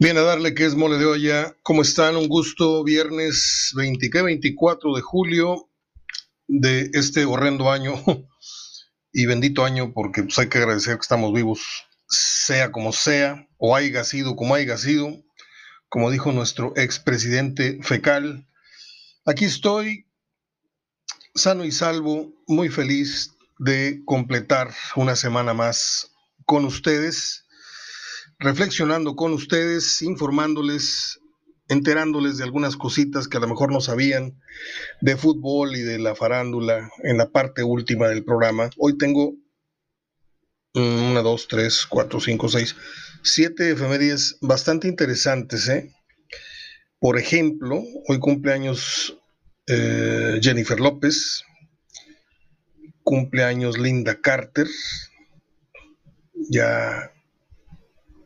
Bien, a darle que es mole de olla. ¿Cómo están? Un gusto. Viernes 20, 24 de julio de este horrendo año y bendito año porque pues, hay que agradecer que estamos vivos, sea como sea, o haya sido como haya sido, como dijo nuestro expresidente fecal. Aquí estoy, sano y salvo, muy feliz de completar una semana más con ustedes reflexionando con ustedes, informándoles, enterándoles de algunas cositas que a lo mejor no sabían de fútbol y de la farándula en la parte última del programa. Hoy tengo una, dos, tres, cuatro, cinco, seis, siete efemérides bastante interesantes. ¿eh? Por ejemplo, hoy cumpleaños eh, Jennifer López, cumpleaños Linda Carter, ya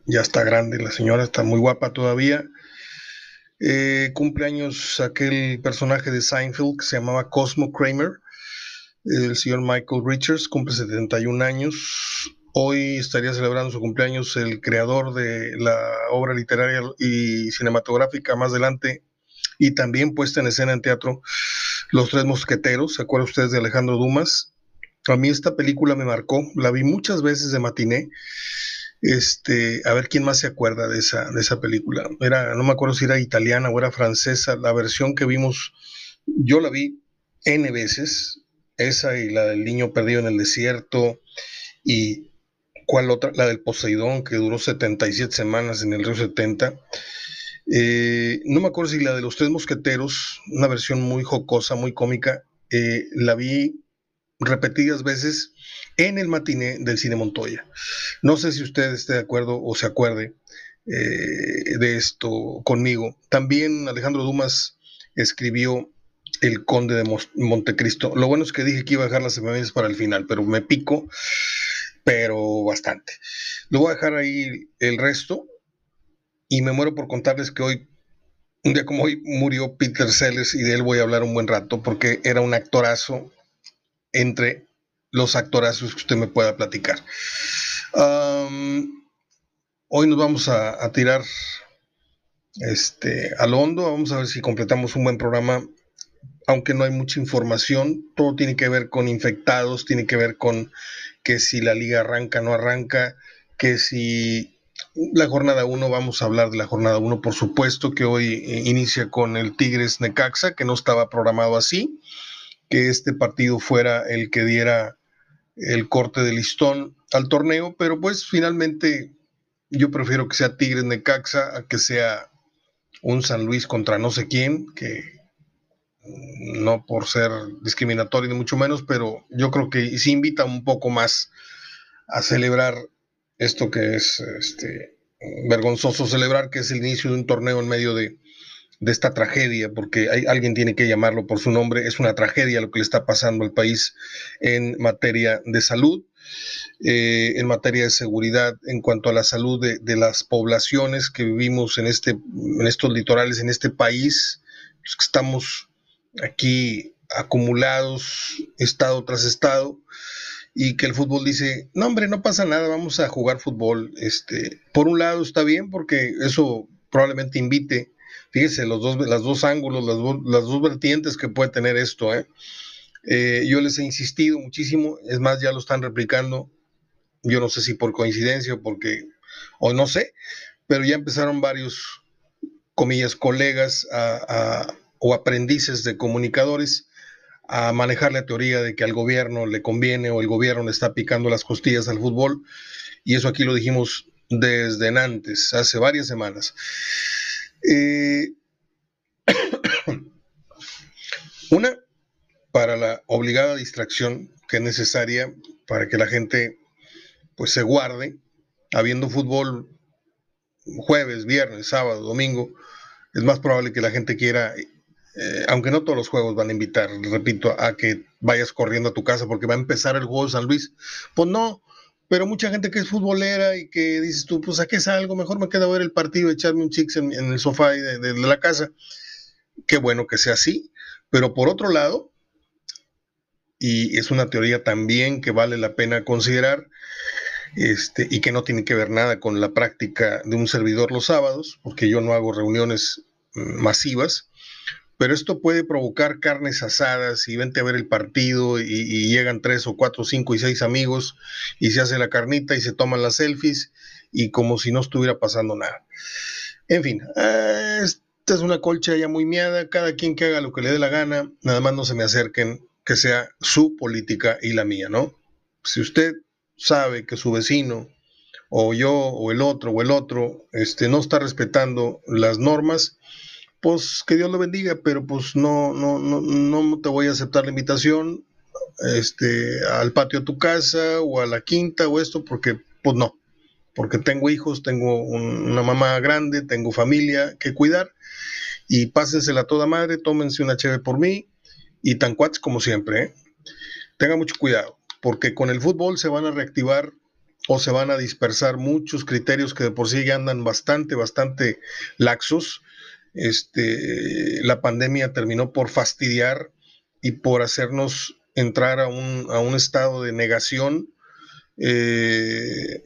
ya está grande la señora, está muy guapa todavía. Eh, cumpleaños aquel personaje de Seinfeld que se llamaba Cosmo Kramer, el señor Michael Richards, cumple 71 años. Hoy estaría celebrando su cumpleaños el creador de la obra literaria y cinematográfica más adelante y también puesta en escena en teatro Los Tres Mosqueteros. ¿Se acuerdan ustedes de Alejandro Dumas? A mí esta película me marcó, la vi muchas veces de matiné este, a ver quién más se acuerda de esa, de esa película. Era, no me acuerdo si era italiana o era francesa. La versión que vimos, yo la vi N veces, esa y la del niño perdido en el desierto, y cuál otra, la del Poseidón, que duró 77 semanas en el río 70. Eh, no me acuerdo si la de los tres mosqueteros, una versión muy jocosa, muy cómica, eh, la vi repetidas veces en el matiné del Cine Montoya. No sé si usted esté de acuerdo o se acuerde eh, de esto conmigo. También Alejandro Dumas escribió El Conde de Montecristo. Lo bueno es que dije que iba a dejar las efemérides para el final, pero me pico, pero bastante. Lo voy a dejar ahí el resto y me muero por contarles que hoy un día como hoy murió Peter Sellers y de él voy a hablar un buen rato porque era un actorazo entre los actorazos que usted me pueda platicar. hoy nos vamos a, tirar este, al hondo, vamos a ver si completamos un buen programa, aunque no hay mucha información, todo tiene que ver con infectados, tiene que ver con que si la liga arranca no arranca, que si la jornada 1, vamos a hablar de la jornada 1, por supuesto que hoy eh, inicia con el Tigres Necaxa, que no estaba programado así, que este partido fuera el que diera el corte de listón al torneo, pero pues finalmente yo prefiero que sea Tigres Necaxa a que sea un San Luis contra no sé quién, que no por ser discriminatorio ni mucho menos, pero yo creo que sí invita un poco más a celebrar esto que es este, vergonzoso celebrar, que es el inicio de un torneo en medio de, de esta tragedia, porque hay, alguien tiene que llamarlo por su nombre, es una tragedia lo que le está pasando al país en materia de salud, eh, en materia de seguridad, en cuanto a la salud de, las poblaciones que vivimos en, este, en estos litorales, en este país, los que estamos aquí acumulados, estado tras estado, y que el fútbol dice, no hombre, no pasa nada, vamos a jugar fútbol. Este, por un lado está bien porque eso probablemente invite Fíjese, los dos, las dos ángulos, las, las dos vertientes que puede tener esto. ¿eh? ¿eh? yo les he insistido muchísimo, es más, ya lo están replicando. Yo no sé si por coincidencia o porque, o no sé, pero ya empezaron varios, comillas, colegas o aprendices de comunicadores a manejar la teoría de que al gobierno le conviene o el gobierno le está picando las costillas al fútbol. Y eso aquí lo dijimos desde antes, hace varias semanas. Una, para la obligada distracción que es necesaria para que la gente pues se guarde, habiendo fútbol jueves, viernes, sábado, domingo, es más probable que la gente quiera, eh, aunque no todos los juegos van a invitar, repito, a que vayas corriendo a tu casa porque va a empezar el juego de San Luis. Pues no, pero mucha gente que es futbolera y que dices tú, pues a qué salgo, mejor me quedo a ver el partido, echarme un chicks en, el sofá de, la casa. Qué bueno que sea así, pero por otro lado, y es una teoría también que vale la pena considerar, este, y que no tiene que ver nada con la práctica de un servidor los sábados, porque yo no hago reuniones mm, masivas, pero esto puede provocar carnes asadas y vente a ver el partido y, llegan tres o cuatro, cinco y seis amigos y se hace la carnita y se toman las selfies y como si no estuviera pasando nada. En fin, eh, esta es una colcha ya muy miada, cada quien que haga lo que le dé la gana, nada más no se me acerquen, que sea su política y la mía, ¿no? Si usted sabe que su vecino o yo o el otro o el otro este, no está respetando las normas, pues que Dios lo bendiga, pero pues no, no, no, no te voy a aceptar la invitación este, al patio de tu casa o a la quinta o esto, porque pues no, porque tengo hijos, tengo una mamá grande, tengo familia que cuidar y pásensela toda madre, tómense una chévere por mí y tan cuates como siempre. ¿eh? Tengan mucho cuidado, porque con el fútbol se van a reactivar o se van a dispersar muchos criterios que de por sí ya andan bastante, bastante laxos este, la pandemia terminó por fastidiar y por hacernos entrar a un, estado de negación. Eh,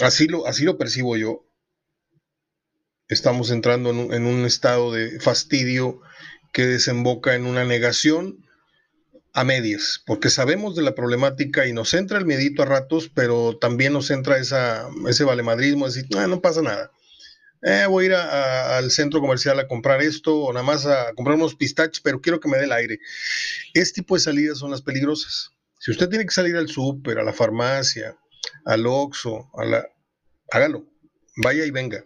así, lo, así lo percibo yo. Estamos entrando en un, estado de fastidio que desemboca en una negación a medias, porque sabemos de la problemática y nos entra el miedito a ratos, pero también nos entra esa, ese valemadrismo, decir, ah, no pasa nada eh, voy a ir al centro comercial a comprar esto o nada más a comprar unos pistaches, pero quiero que me dé el aire. Este tipo de salidas son las peligrosas. Si usted tiene que salir al súper, a la farmacia, al Oxxo, a la... hágalo, vaya y venga.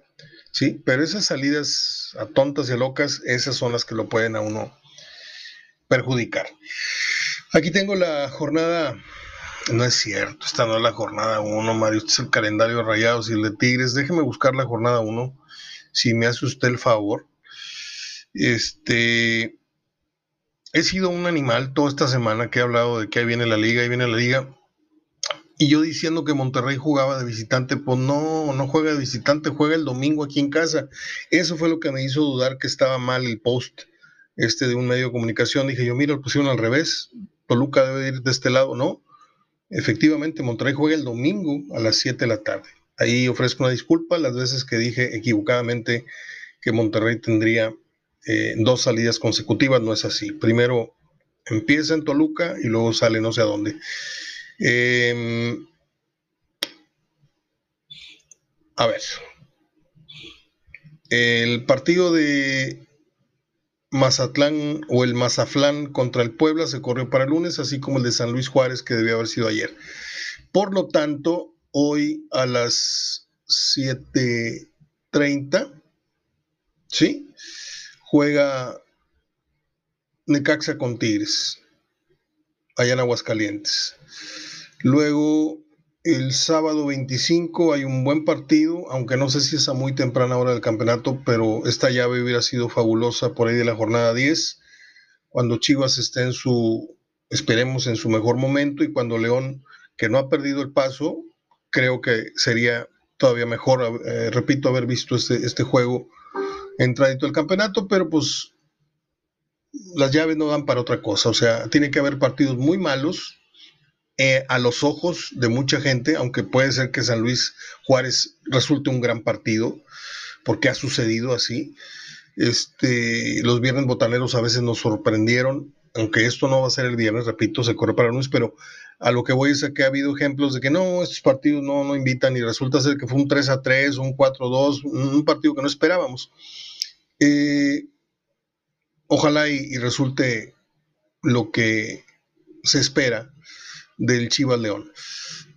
Sí, pero esas salidas a tontas y a locas, esas son las que lo pueden a uno perjudicar. Aquí tengo la jornada no es cierto, esta no es la jornada 1, Mario, este es el calendario rayado y el de Tigres. Déjeme buscar la jornada 1, si me hace usted el favor. Este, he sido un animal toda esta semana que he hablado de que ahí viene la liga, ahí viene la liga. Y yo diciendo que Monterrey jugaba de visitante, pues no, no juega de visitante, juega el domingo aquí en casa. Eso fue lo que me hizo dudar que estaba mal el post este de un medio de comunicación. Dije yo, mira, lo pusieron al revés. Toluca debe ir de este lado, ¿no? Efectivamente, Monterrey juega el domingo a las 7 de la tarde. Ahí ofrezco una disculpa las veces que dije equivocadamente que Monterrey tendría eh, dos salidas consecutivas. No es así. Primero empieza en Toluca y luego sale no sé a dónde. Em, a ver. El partido de Mazatlán o el Mazaflán contra el Puebla se corrió para lunes, así como el de San Luis Juárez que debió haber sido ayer. Por lo tanto, hoy a las 7:30, ¿sí? Juega Necaxa con Tigres, allá en Aguascalientes. Luego el sábado 25 hay un buen partido, aunque no sé si es a muy temprana hora del campeonato, pero esta llave hubiera sido fabulosa por ahí de la jornada 10, cuando Chivas esté en su, esperemos, en su mejor momento y cuando León, que no ha perdido el paso, creo que sería todavía mejor, eh, repito, haber visto este, este juego entradito el campeonato, pero pues las llaves no dan para otra cosa, o sea, tiene que haber partidos muy malos eh, a los ojos de mucha gente, aunque puede ser que San Luis Juárez resulte un gran partido, porque ha sucedido así. Este, los viernes botaneros a veces nos sorprendieron, aunque esto no va a ser el viernes, repito, se corre para Luis, pero a lo que voy es que ha habido ejemplos de que no, estos partidos no, no invitan y resulta ser que fue un 3 a 3, un 4 a 2, un partido que no esperábamos. Eh, ojalá y resulte lo que se espera del Chivas León.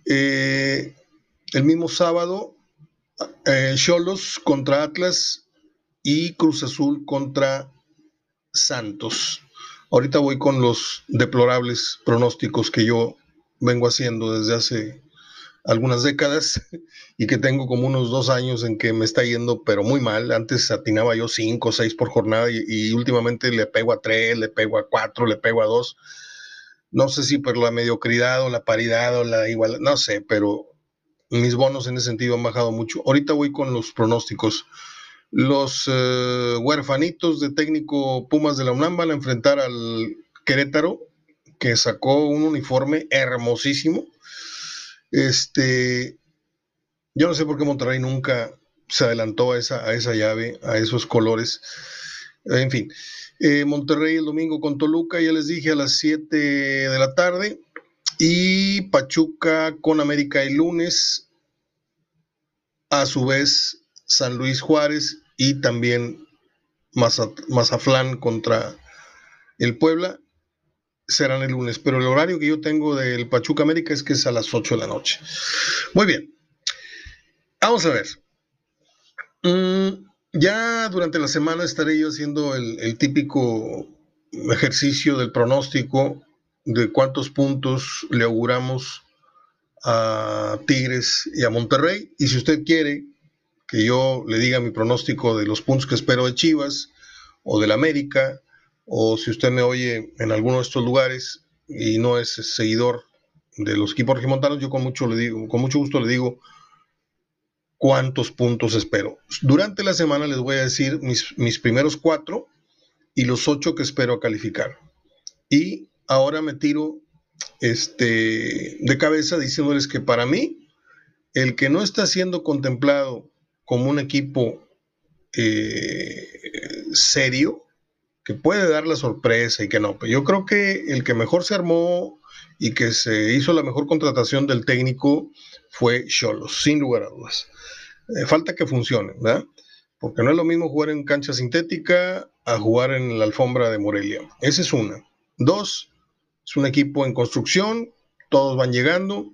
Eh, el mismo sábado, eh, Cholos contra Atlas y Cruz Azul contra Santos. Ahorita voy con los deplorables pronósticos que yo vengo haciendo desde hace algunas décadas y que tengo como unos dos años en que me está yendo, pero muy mal. Antes atinaba yo cinco o seis por jornada y, últimamente le pego a tres, le pego a cuatro, le pego a dos no sé si por la mediocridad o la paridad o la igualdad, no sé, pero mis bonos en ese sentido han bajado mucho. Ahorita voy con los pronósticos. Los eh, huerfanitos de técnico Pumas de la UNAM van a enfrentar al Querétaro, que sacó un uniforme hermosísimo. Este, yo no sé por qué Monterrey nunca se adelantó a esa, a esa llave, a esos colores. En fin, eh, Monterrey el domingo con Toluca, ya les dije, a las 7 de la tarde. Y Pachuca con América el lunes. A su vez, San Luis Juárez y también Mazaflán contra el Puebla serán el lunes. Pero el horario que yo tengo del Pachuca América es que es a las 8 de la noche. Muy bien. Vamos a ver. Mm, ya durante la semana estaré yo haciendo el, típico ejercicio del pronóstico de cuántos puntos le auguramos a Tigres y a Monterrey. Y si usted quiere que yo le diga mi pronóstico de los puntos que espero de Chivas o del América, o si usted me oye en alguno de estos lugares y no es seguidor de los equipos regimontanos, yo con mucho, le digo, con mucho gusto le digo cuántos puntos espero. Durante la semana les voy a decir mis, mis primeros cuatro y los ocho que espero calificar. Y ahora me tiro este, de cabeza diciéndoles que para mí, el que no está siendo contemplado como un equipo eh, serio, que puede dar la sorpresa y que no, yo creo que el que mejor se armó y que se hizo la mejor contratación del técnico fue Cholos, sin lugar a dudas. Eh, falta que funcione, ¿verdad? Porque no es lo mismo jugar en cancha sintética a jugar en la alfombra de Morelia. Esa es una. Dos, es un equipo en construcción, todos van llegando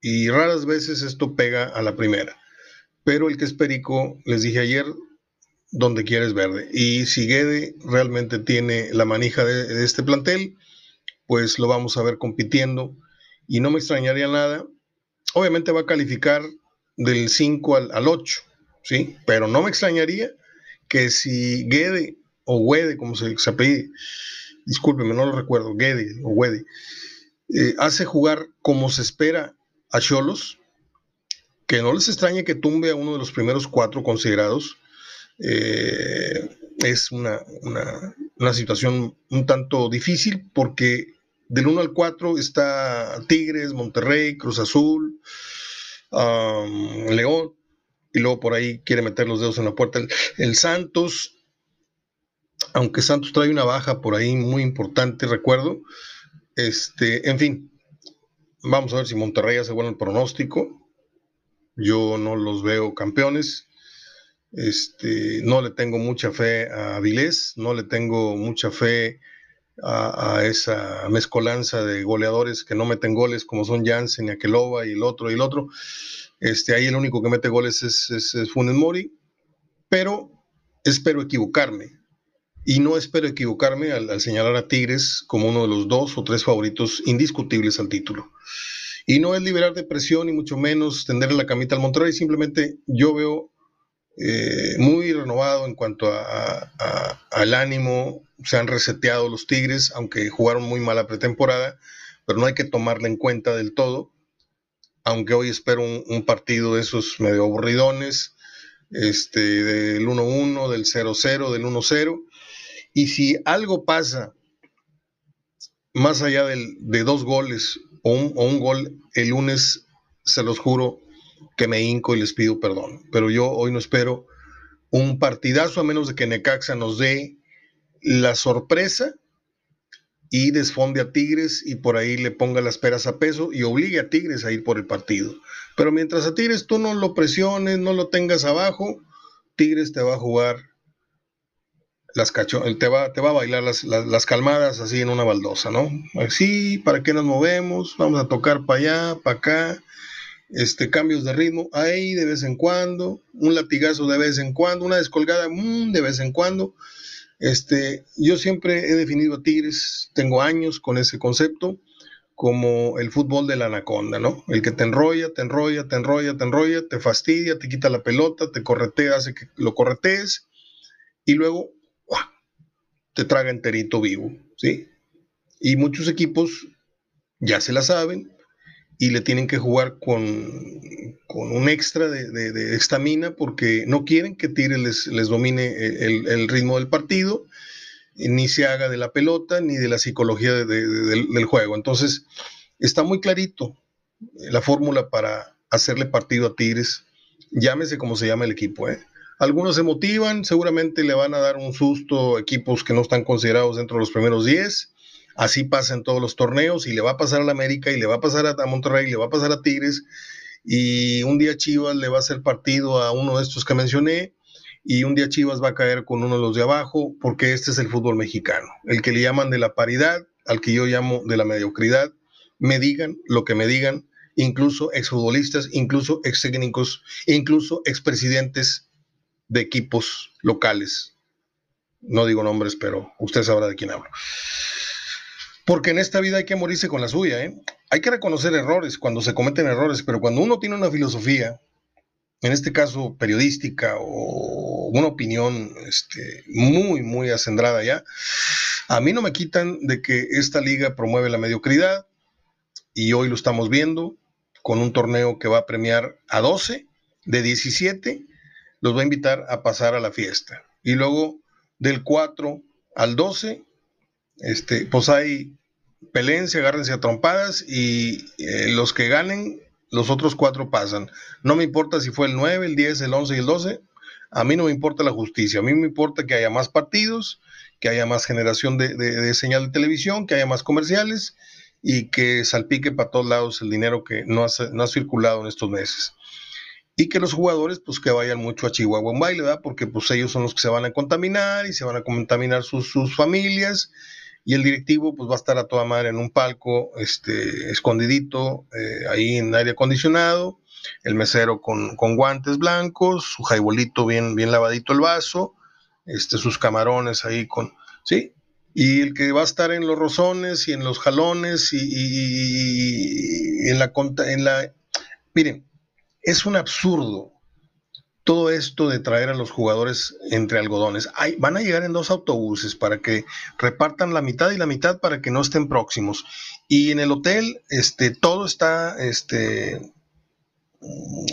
y raras veces esto pega a la primera. Pero el que es Perico, les dije ayer, donde quieres verde. Y si Guede realmente tiene la manija de, este plantel, pues lo vamos a ver compitiendo. Y no me extrañaría nada. Obviamente va a calificar del 5 al, 8, ¿sí? Pero no me extrañaría que si Guede o Guede, como se, se apellide, discúlpeme, no lo recuerdo, Guede o Guede, eh, hace jugar como se espera a Cholos, que no les extrañe que tumbe a uno de los primeros cuatro considerados. Eh, es una, una, situación un tanto difícil porque del 1 al 4 está Tigres, Monterrey, Cruz Azul, León, y luego por ahí quiere meter los dedos en la puerta. El, Santos, aunque Santos trae una baja por ahí muy importante, recuerdo. Este, en fin, vamos a ver si Monterrey hace bueno el pronóstico. Yo no los veo campeones. Este, no le tengo mucha fe a Vilés, no le tengo mucha fe a, esa mezcolanza de goleadores que no meten goles como son Jansen y Aqueloba y el otro y el otro. Este, ahí el único que mete goles es, es, Funes Mori, pero espero equivocarme. Y no espero equivocarme al, señalar a Tigres como uno de los dos o tres favoritos indiscutibles al título. Y no es liberar de presión, ni mucho menos tenderle la camita al Monterrey, simplemente yo veo eh, muy renovado en cuanto al ánimo, se han reseteado los Tigres, aunque jugaron muy mala pretemporada, pero no hay que tomarla en cuenta del todo, aunque hoy espero un, partido de esos medio aburridones, este, del 1-1, del 0-0, del 1-0, y si algo pasa más allá de dos goles o un gol el lunes, se los juro que me hinco y les pido perdón, pero yo hoy no espero un partidazo a menos de que Necaxa nos dé la sorpresa y desfonde a Tigres y por ahí le ponga las peras a peso y obligue a Tigres a ir por el partido. Pero mientras a Tigres tú no lo presiones, no lo tengas abajo, Tigres te va a jugar las cacho te va, te va a bailar las, las, calmadas así en una baldosa, ¿no? Así, ¿para qué nos movemos? Vamos a tocar para allá, para acá, este, cambios de ritmo ahí de vez en cuando, un latigazo de vez en cuando, una descolgada mm, de vez en cuando, este, yo siempre he definido a Tigres, tengo años con ese concepto, como el fútbol de la anaconda, ¿no? El que te enrolla, te enrolla, te enrolla, te enrolla, te fastidia, te quita la pelota, te corretea, hace que lo corretees y luego te traga enterito vivo, ¿sí? Y muchos equipos ya se la saben y le tienen que jugar con, un extra de estamina porque no quieren que Tigres les, domine el, ritmo del partido, ni se haga de la pelota, ni de la psicología del, juego. Entonces, está muy clarito, la fórmula para hacerle partido a Tigres, llámese como se llama el equipo. ¿eh? Algunos se motivan, seguramente le van a dar un susto a equipos que no están considerados dentro de los primeros 10. Así pasa en todos los torneos y le va a pasar a la América y le va a pasar a Monterrey y le va a pasar a Tigres. Y un día Chivas le va a hacer partido a uno de estos que mencioné y un día Chivas va a caer con uno de los de abajo porque este es el fútbol mexicano, el que le llaman de la paridad, al que yo llamo de la mediocridad. Me digan lo que me digan, incluso exfutbolistas, incluso ex técnicos, incluso expresidentes de equipos locales. No digo nombres, pero usted sabrá de quién hablo. Porque en esta vida hay que morirse con la suya, ¿eh? Hay que reconocer errores cuando se cometen errores, pero cuando uno tiene una filosofía, en este caso periodística o una opinión este, muy, muy acendrada ya, a mí no me quitan de que esta liga promueve la mediocridad y hoy lo estamos viendo con un torneo que va a premiar a 12 de 17, los va a invitar a pasar a la fiesta. Y luego del 4 al 12, este, pues hay peleense, agárrense a trompadas y eh, los que ganen, los otros cuatro pasan. No me importa si fue el 9, el 10, el 11 y el 12. A mí no me importa la justicia. A mí me importa que haya más partidos, que haya más generación de, señal de televisión, que haya más comerciales y que salpique para todos lados el dinero que no ha, no ha circulado en estos meses. Y que los jugadores, pues que vayan mucho a Chihuahua en baile, ¿verdad? Porque pues ellos son los que se van a contaminar y se van a contaminar sus, sus familias y el directivo pues va a estar a toda madre en un palco, este, escondidito, eh, ahí en aire acondicionado, el mesero con, guantes blancos, su jaibolito bien, bien lavadito el vaso, este, sus camarones ahí con, ¿sí? Y el que va a estar en los rozones y en los jalones y, y en la... En la miren, es un absurdo todo esto de traer a los jugadores entre algodones. van a llegar en dos autobuses para que repartan la mitad y la mitad para que no estén próximos. Y en el hotel, este, todo está este,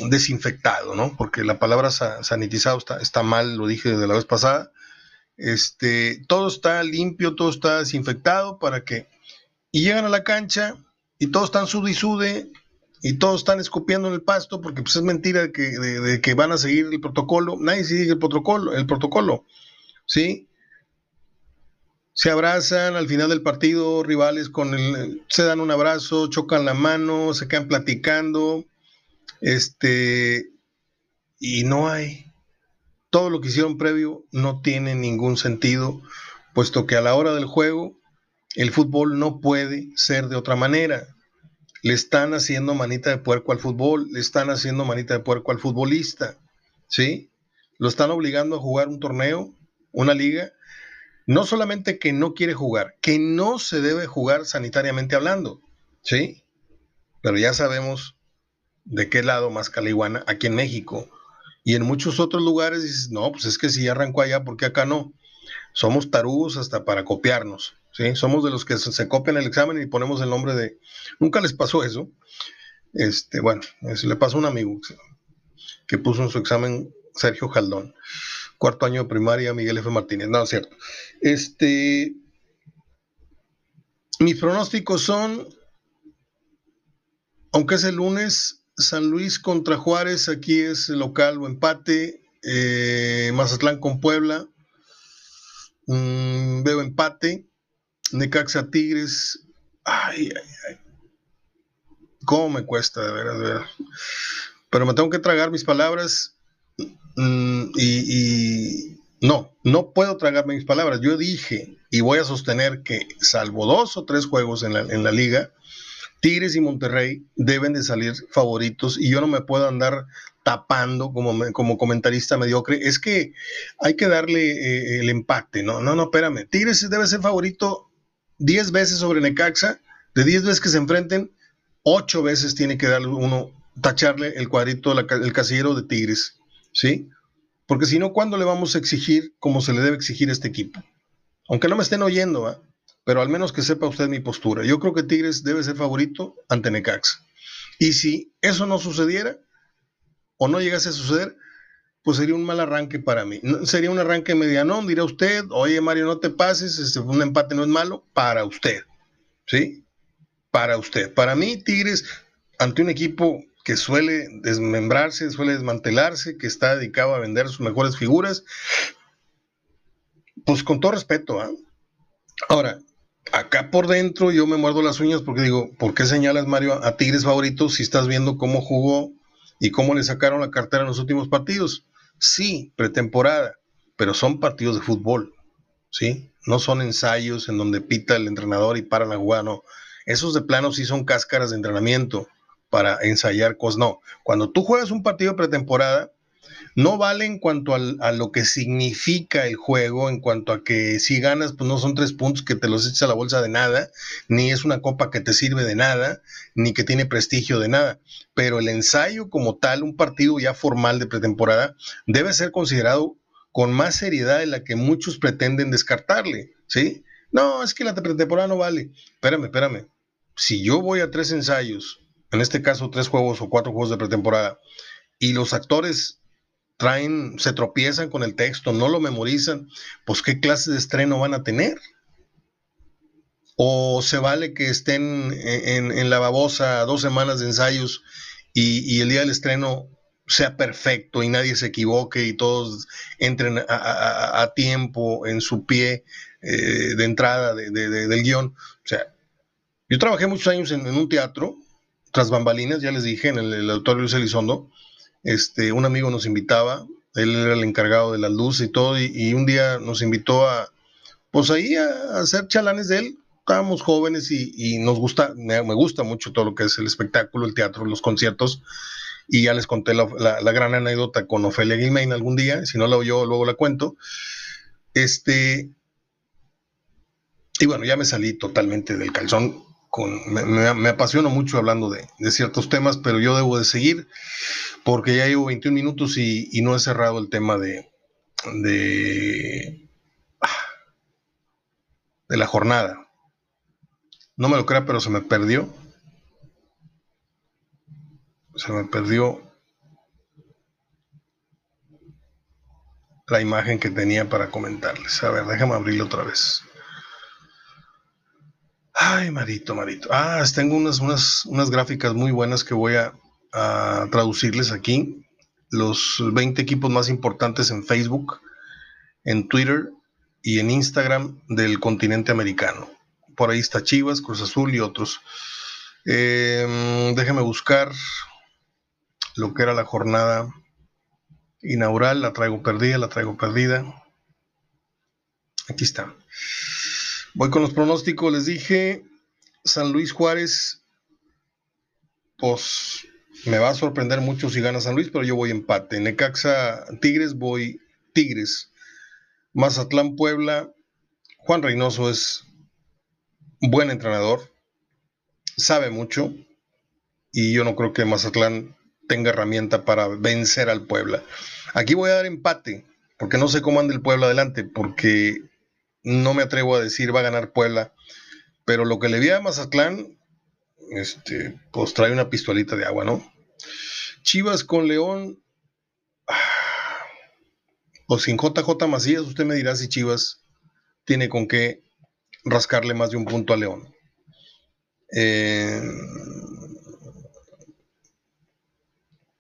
desinfectado, ¿no? Porque la palabra sanitizado está, mal, lo dije desde la vez pasada. Este, todo está limpio, todo está desinfectado para que... Y llegan a la cancha y todos están sude y sude y todos están escupiendo en el pasto porque pues es mentira de que, de, que van a seguir el protocolo. Nadie sigue el protocolo, el protocolo, ¿sí? Se abrazan al final del partido, rivales con el, se dan un abrazo, chocan la mano, se quedan platicando, este, y no hay, todo lo que hicieron previo no tiene ningún sentido, puesto que a la hora del juego el fútbol no puede ser de otra manera le están haciendo manita de puerco al fútbol, le están haciendo manita de puerco al futbolista, ¿sí? Lo están obligando a jugar un torneo, una liga, no solamente que no quiere jugar, que no se debe jugar sanitariamente hablando, ¿sí? Pero ya sabemos de qué lado más caliguana, aquí en México. Y en muchos otros lugares dices, no, pues es que si arrancó allá, ¿por qué acá no? Somos tarugos hasta para copiarnos. Somos de los que se, copian el examen y ponemos el nombre de... Nunca les pasó eso. Este, bueno, eso le pasó a un amigo que puso en su examen Sergio Jaldón, cuarto año de primaria, Miguel F. Martínez. No, es cierto. Este, mis pronósticos son, aunque es el lunes, San Luis contra Juárez, aquí es local o empate, eh, Mazatlán con Puebla, mm, veo empate, Necaxa Tigres. Ay, ay, ay. ¿Cómo me cuesta, de veras, de? Pero me tengo que tragar mis palabras mm, y, no, no puedo tragarme mis palabras. Yo dije y voy a sostener que salvo dos o tres juegos en la, en la liga, Tigres y Monterrey deben de salir favoritos y yo no me puedo andar tapando como, como comentarista mediocre. Es que hay que darle eh, el empate, ¿no? No, no, espérame. Tigres debe ser favorito 10 veces sobre Necaxa, de 10 veces que se enfrenten, 8 veces tiene que darle uno, tacharle el cuadrito, el casillero de Tigres, ¿sí? Porque si no, ¿cuándo le vamos a exigir como se le debe exigir a este equipo? Aunque no me estén oyendo, pero al menos que sepa usted mi postura. Yo creo que Tigres debe ser favorito ante Necaxa. Y si eso no sucediera, o no llegase a suceder, pues sería un mal arranque para mí. sería un arranque medianón, dirá usted, oye Mario, no te pases, este, un empate no es malo, para usted, ¿sí? Para usted. Para mí, Tigres, ante un equipo que suele desmembrarse, suele desmantelarse, que está dedicado a vender sus mejores figuras. Pues con todo respeto, ¿ah? Ahora, acá por dentro yo me muerdo las uñas porque digo, ¿por qué señalas Mario a Tigres favoritos si estás viendo cómo jugó y cómo le sacaron la cartera en los últimos partidos? Sí, pretemporada, pero son partidos de fútbol, ¿sí? No son ensayos en donde pita el entrenador y para la jugada, no. Esos de plano sí son cáscaras de entrenamiento para ensayar cosas. No, cuando tú juegas un partido de pretemporada, no vale en cuanto a lo que significa el juego, en cuanto a que si ganas, pues no son tres puntos que te los echas a la bolsa de nada, ni es una copa que te sirve de nada, ni que tiene prestigio de nada. Pero el ensayo como tal, un partido ya formal de pretemporada, debe ser considerado con más seriedad de la que muchos pretenden descartarle, ¿sí? No, es que la pretemporada no vale. Espérame, espérame. Si yo voy a tres ensayos, en este caso tres juegos o cuatro juegos de pretemporada, y los actores traen, se tropiezan con el texto, no lo memorizan, pues qué clase de estreno van a tener. O se vale que estén en, la babosa dos semanas de ensayos y, el día del estreno sea perfecto y nadie se equivoque y todos entren a, tiempo en su pie eh, de entrada del guion. O sea, yo trabajé muchos años en, un teatro, tras bambalinas, ya les dije, en el, el auditorio Luis Elizondo, este, un amigo nos invitaba, él era el encargado de la luz y todo, y, un día nos invitó a, pues ahí a, hacer chalanes de él. Estábamos jóvenes y, nos gusta, me, gusta mucho todo lo que es el espectáculo, el teatro, los conciertos. Y ya les conté la, gran anécdota con Ofelia Gilmain algún día, si no la oyó, luego la cuento. Este, y bueno, ya me salí totalmente del calzón. Me, apasiono mucho hablando de, de, ciertos temas, pero yo debo de seguir porque ya llevo 21 minutos y, no he cerrado el tema de, de, de la jornada. No me lo crea, pero se me perdió. Se me perdió la imagen que tenía para comentarles. A ver, déjame abrirlo otra vez. Ay, Marito, Marito. Ah, tengo unas, unas, unas gráficas muy buenas que voy a, traducirles aquí los 20 equipos más importantes en Facebook, en Twitter y en Instagram del continente americano. Por ahí está Chivas, Cruz Azul y otros. Eh, déjame buscar lo que era la jornada inaugural. La traigo perdida, la traigo perdida. Aquí está. Voy con los pronósticos. Les dije San Luis Juárez, pues me va a sorprender mucho si gana San Luis, pero yo voy empate. Necaxa Tigres, voy Tigres. Mazatlán Puebla. Juan Reynoso es buen entrenador, sabe mucho y yo no creo que Mazatlán tenga herramienta para vencer al Puebla. Aquí voy a dar empate, porque no sé cómo anda el Puebla adelante, porque no me atrevo a decir va a ganar Puebla, pero lo que le vi a Mazatlán este, pues trae una pistolita de agua, ¿no? Chivas con León, o pues sin JJ Macías, usted me dirá si Chivas tiene con qué rascarle más de un punto a León. Eh,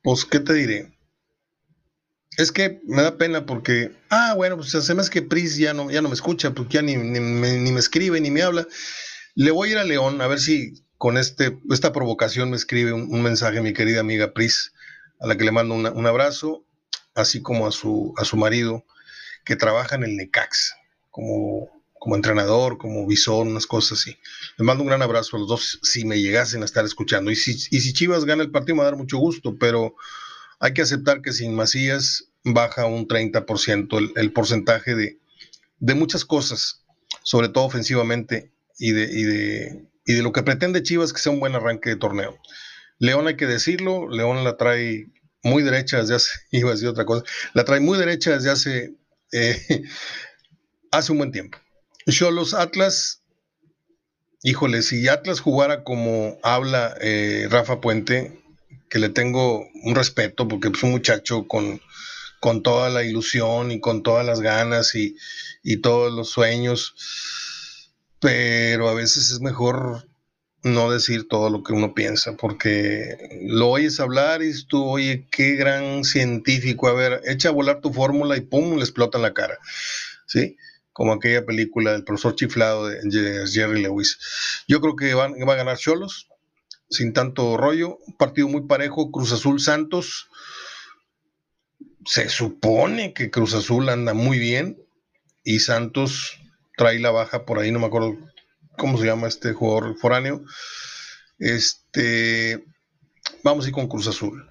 pues, ¿qué te diré? Es que me da pena porque, ah, bueno, pues hace más que Pris ya no, ya no me escucha, porque ya ni, ni, me escribe ni me habla. Le voy a ir a León a ver si con este, esta provocación me escribe un, mensaje mi querida amiga Pris, a la que le mando un abrazo, así como a su, a su marido, que trabaja en el Necax, como, como entrenador, como visor, unas cosas así. Le mando un gran abrazo a los dos si me llegasen a estar escuchando. Y si, y si Chivas gana el partido me va a dar mucho gusto, pero hay que aceptar que sin Macías baja un 30% el, el porcentaje de, muchas cosas, sobre todo ofensivamente y de, y de y de lo que pretende Chivas que sea un buen arranque de torneo. León hay que decirlo, León la trae muy derecha desde hace, iba a decir otra cosa, la trae muy derecha desde hace, eh, hace un buen tiempo. Yo los Atlas, híjole, si Atlas jugara como habla eh, Rafa Puente, que le tengo un respeto porque es un muchacho con, con toda la ilusión y con todas las ganas y, y todos los sueños pero a veces es mejor no decir todo lo que uno piensa, porque lo oyes hablar y tú, oye, qué gran científico, a ver, echa a volar tu fórmula y pum, le explota en la cara, ¿sí? Como aquella película del profesor chiflado de Jerry Lewis. Yo creo que van, va a ganar Cholos, sin tanto rollo, partido muy parejo, Cruz Azul Santos. Se supone que Cruz Azul anda muy bien y Santos trae la baja por ahí, no me acuerdo ¿cómo se llama este jugador foráneo? Este, vamos a ir con Cruz Azul.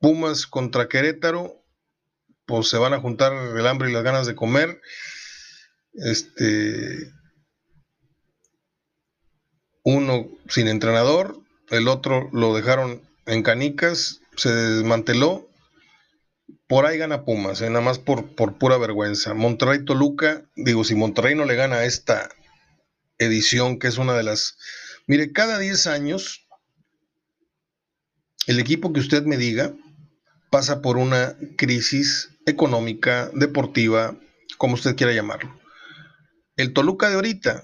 Pumas contra Querétaro, pues se van a juntar el hambre y las ganas de comer. Este, uno sin entrenador, el otro lo dejaron en canicas, se desmanteló. Por ahí gana Pumas, eh, nada más por, por pura vergüenza. Monterrey Toluca, digo, si Monterrey no le gana a esta edición, que es una de las... Mire, cada 10 años, el equipo que usted me diga pasa por una crisis económica, deportiva, como usted quiera llamarlo. El Toluca de ahorita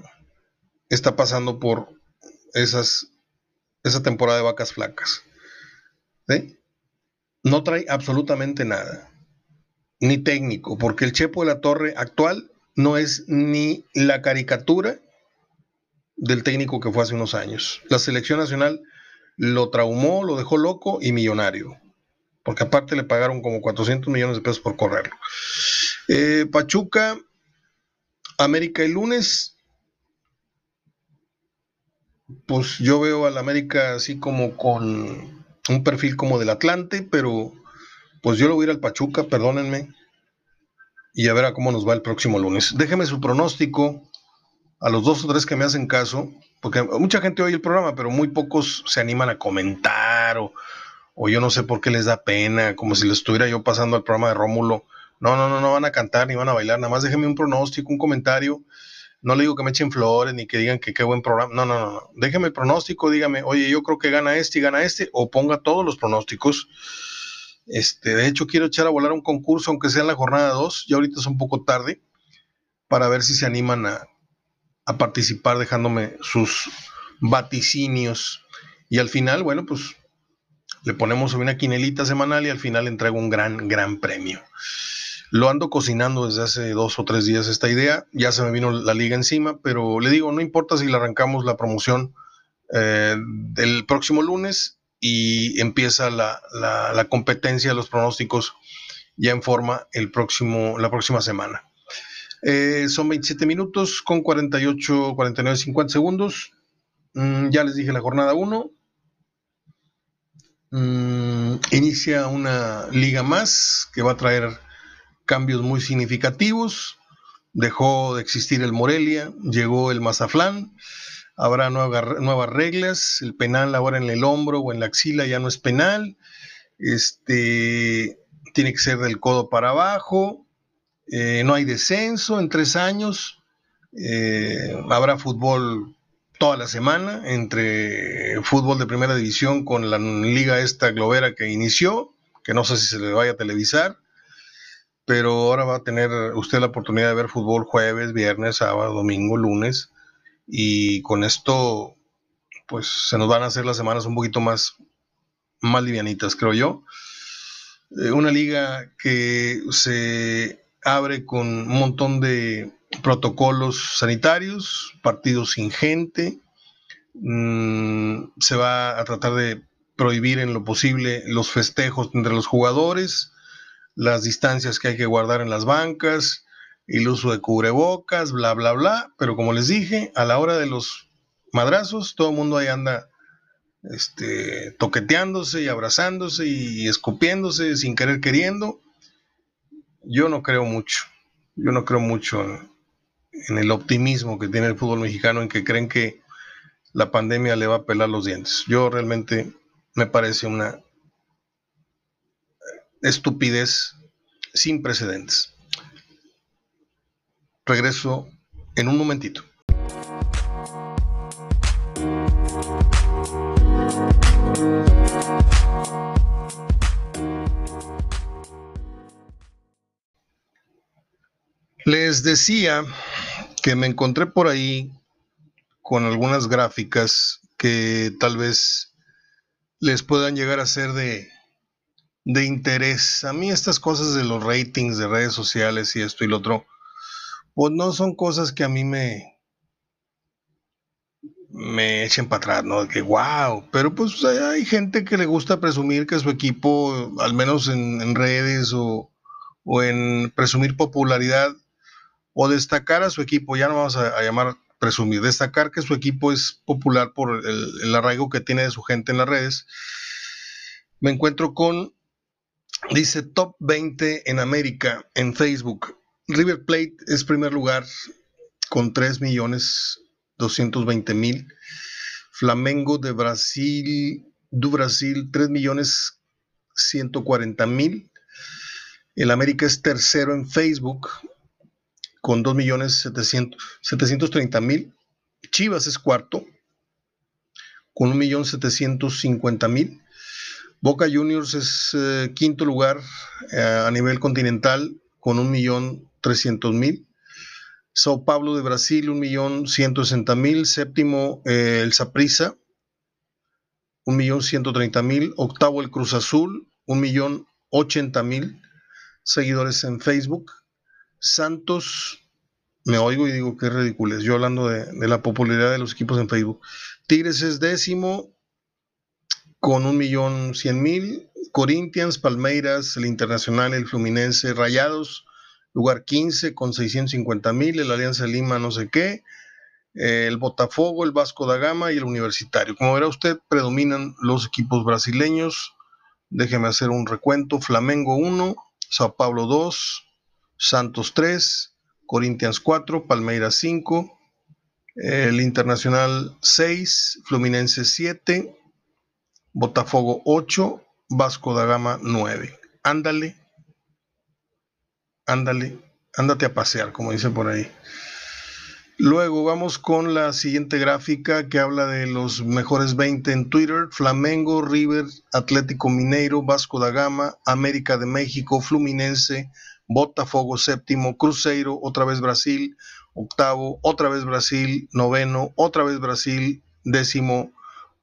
está pasando por esas, esa temporada de vacas flacas. No trae absolutamente nada, ni técnico, porque el Chepo de la Torre actual no es ni la caricatura del técnico que fue hace unos años. La selección nacional lo traumó, lo dejó loco y millonario, porque aparte le pagaron como 400 millones de pesos por correrlo. Eh, Pachuca, América el lunes, pues yo veo al América así como con un perfil como del Atlante, pero pues yo lo voy a ir al Pachuca, perdónenme, y a ver a cómo nos va el próximo lunes. Déjeme su pronóstico a los dos o tres que me hacen caso, porque mucha gente oye el programa, pero muy pocos se animan a comentar o, o yo no sé por qué les da pena, como si le estuviera yo pasando al programa de Rómulo. No, no, no, no van a cantar ni van a bailar, nada más déjenme un pronóstico, un comentario. No le digo que me echen flores ni que digan que qué buen programa. No, no, no, no. Déjeme el pronóstico, dígame, oye, yo creo que gana este y gana este, o ponga todos los pronósticos. Este, de hecho, quiero echar a volar un concurso, aunque sea en la jornada 2, ya ahorita es un poco tarde, para ver si se animan a, a participar dejándome sus vaticinios. Y al final, bueno, pues le ponemos una quinelita semanal y al final entrego un gran, gran premio. Lo ando cocinando desde hace dos o tres días esta idea, ya se me vino la liga encima, pero le digo, no importa si le arrancamos la promoción eh, del próximo lunes y empieza la, la, competencia de los pronósticos ya en forma el próximo, la próxima semana. Eh, son 27 minutos con 48, 49, 50 segundos. Mm, ya les dije la jornada 1. Mm, inicia una liga más que va a traer cambios muy significativos. Dejó de existir el Morelia, llegó el Mazaflán. Habrá nuevas reglas. El penal ahora en el hombro o en la axila ya no es penal. Este tiene que ser del codo para abajo eh, no hay descenso en tres años, eh, habrá fútbol toda la semana, entre fútbol de primera división con la liga esta globera que inició, que no sé si se le vaya a televisar, pero ahora va a tener usted la oportunidad de ver fútbol jueves, viernes, sábado, domingo, lunes, y con esto pues se nos van a hacer las semanas un poquito más, más livianitas, creo yo. Eh, una liga que se abre con un montón de protocolos sanitarios, partidos sin gente, mm, se va a tratar de prohibir en lo posible los festejos entre los jugadores, las distancias que hay que guardar en las bancas, el uso de cubrebocas, bla, bla, bla, pero como les dije, a la hora de los madrazos, todo el mundo ahí anda este, toqueteándose y abrazándose y escupiéndose sin querer queriendo yo no creo mucho. Yo no creo mucho en, el optimismo que tiene el fútbol mexicano, en que creen que la pandemia le va a pelar los dientes. Yo realmente me parece una estupidez sin precedentes. Regreso en un momentito. Les decía que me encontré por ahí con algunas gráficas que tal vez les puedan llegar a ser de, de interés. A mí estas cosas de los ratings de redes sociales y esto y lo otro, pues no son cosas que a mí me, me echen para atrás, ¿no? Que wow, pero pues hay gente que le gusta presumir que su equipo, al menos en, redes o, o, en presumir popularidad o destacar a su equipo, ya no vamos a, llamar presumir, destacar que su equipo es popular por el, el arraigo que tiene de su gente en las redes. Me encuentro con Dice top 20 en América en Facebook. River Plate es primer lugar con 3 millones 220 mil. Flamengo de Brasil, do Brasil, 3 millones 140 mil. El América es tercero en Facebook con 2 millones 730 mil. Chivas es cuarto con 1 millón 750 mil. Boca Juniors es eh, quinto lugar eh, a nivel continental con 1.300.000. Sao Paulo de Brasil, 1.160.000. Séptimo, eh, el Saprissa, 1.130.000. Octavo, el Cruz Azul, 1.080.000 seguidores en Facebook. Santos, me oigo y digo que es ridículo. Yo hablando de, de la popularidad de los equipos en Facebook. Tigres es décimo, con un millón cien mil. Corinthians, Palmeiras, el Internacional, el Fluminense, Rayados, lugar 15 con 650 mil, el Alianza Lima no sé qué, el Botafogo, el Vasco da Gama y el Universitario. Como verá usted, predominan los equipos brasileños. Déjeme hacer un recuento. Flamengo 1, Sao Paulo 2, Santos 3, Corinthians 4, Palmeiras 5, el Internacional 6, Fluminense 7, Botafogo 8, Vasco da Gama 9. Ándale, ándale, ándate a pasear, como dice por ahí. Luego vamos con la siguiente gráfica que habla de los mejores 20 en Twitter. Flamengo, River, Atlético Mineiro, Vasco da Gama, América de México, Fluminense, Botafogo séptimo, Cruzeiro, otra vez Brasil, octavo, otra vez Brasil, noveno, otra vez Brasil, décimo,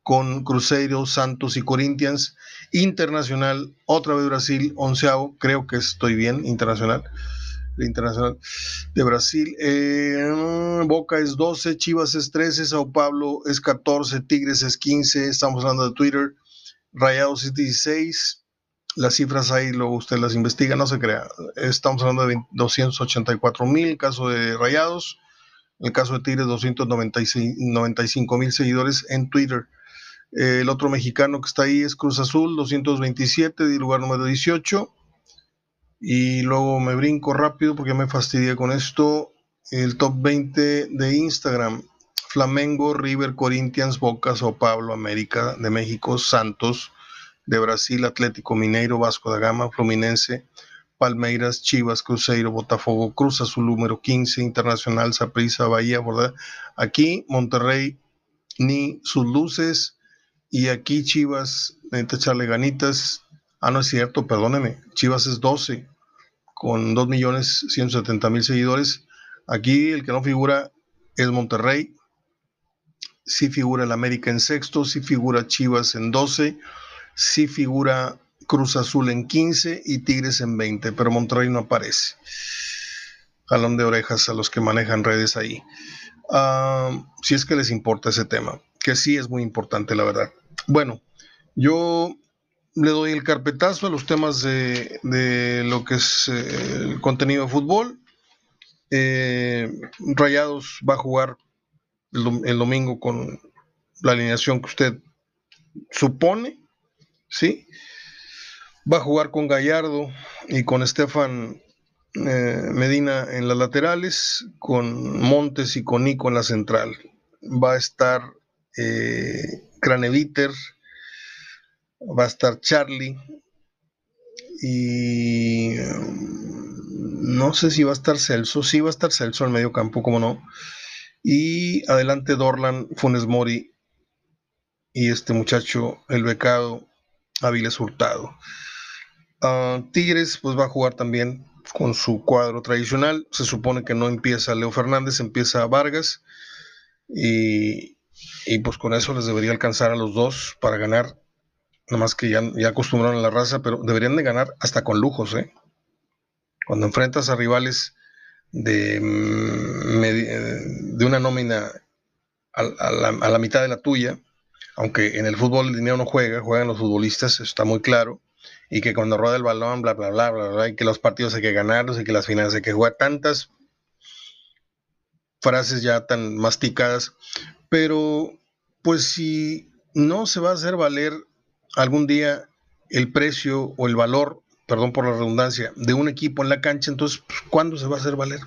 con Cruzeiro, Santos y Corinthians. Internacional, otra vez Brasil, onceavo, creo que estoy bien, internacional. Internacional de Brasil. Eh, Boca es 12, Chivas es 13, Sao Paulo es 14, Tigres es 15, estamos hablando de Twitter. Rayados es 16. Las cifras ahí luego usted las investiga, no se crea. Estamos hablando de 284 mil, caso de Rayados. el caso de Tigres, 295 mil seguidores en Twitter el otro mexicano que está ahí es Cruz Azul, 227, de lugar número 18. Y luego me brinco rápido porque me fastidié con esto. El top 20 de Instagram. Flamengo, River, Corinthians, Boca, Sao Pablo, América de México, Santos, de Brasil, Atlético Mineiro, Vasco da Gama, Fluminense, Palmeiras, Chivas, Cruzeiro, Botafogo, Cruz Azul número 15, Internacional, Saprissa, Bahía, ¿verdad? Aquí Monterrey, ni sus luces, y aquí Chivas necesita echarle ganitas. Ah, no es cierto, perdóneme. Chivas es 12 con 2.170.000 seguidores. Aquí el que no figura es Monterrey. Sí figura el América en sexto, sí figura Chivas en 12, sí figura Cruz Azul en 15 y Tigres en 20, pero Monterrey no aparece. Jalón de orejas a los que manejan redes ahí. Ah, si es que les importa ese tema, que sí es muy importante, la verdad. Bueno, yo le doy el carpetazo a los temas de, lo que es eh, el contenido de fútbol. Eh, Rayados va a jugar el, domingo con la alineación que usted supone, ¿sí? Va a jugar con Gallardo y con Estefan eh, Medina en las laterales, con Montes y con Nico en la central. Va a estar Craneviter, va a estar Charlie y um, no sé si va a estar Celso, sí va a estar Celso en medio campo, como no. Y adelante Dorlan, Funes Mori y este muchacho, el becado Aviles Hurtado. Ah, Tigres pues va a jugar también con su cuadro tradicional. Se supone que no empieza Leo Fernández, empieza Vargas. Y y pues con eso les debería alcanzar a los dos para ganar. Nada más que ya, ya acostumbraron a la raza, pero deberían de ganar hasta con lujos, ¿eh? Cuando enfrentas a rivales de, mm, de una nómina a, la, mitad de la tuya, aunque en el fútbol el dinero no juega, juegan los futbolistas, está muy claro, y que cuando rueda el balón, bla, bla, bla, bla, bla, y que los partidos hay que ganarlos, y que las finales hay que jugar, tantas frases ya tan masticadas, pero pues si no se va a hacer valer algún día el precio o el valor, perdón por la redundancia, de un equipo en la cancha, entonces, pues, ¿cuándo se va a hacer valer?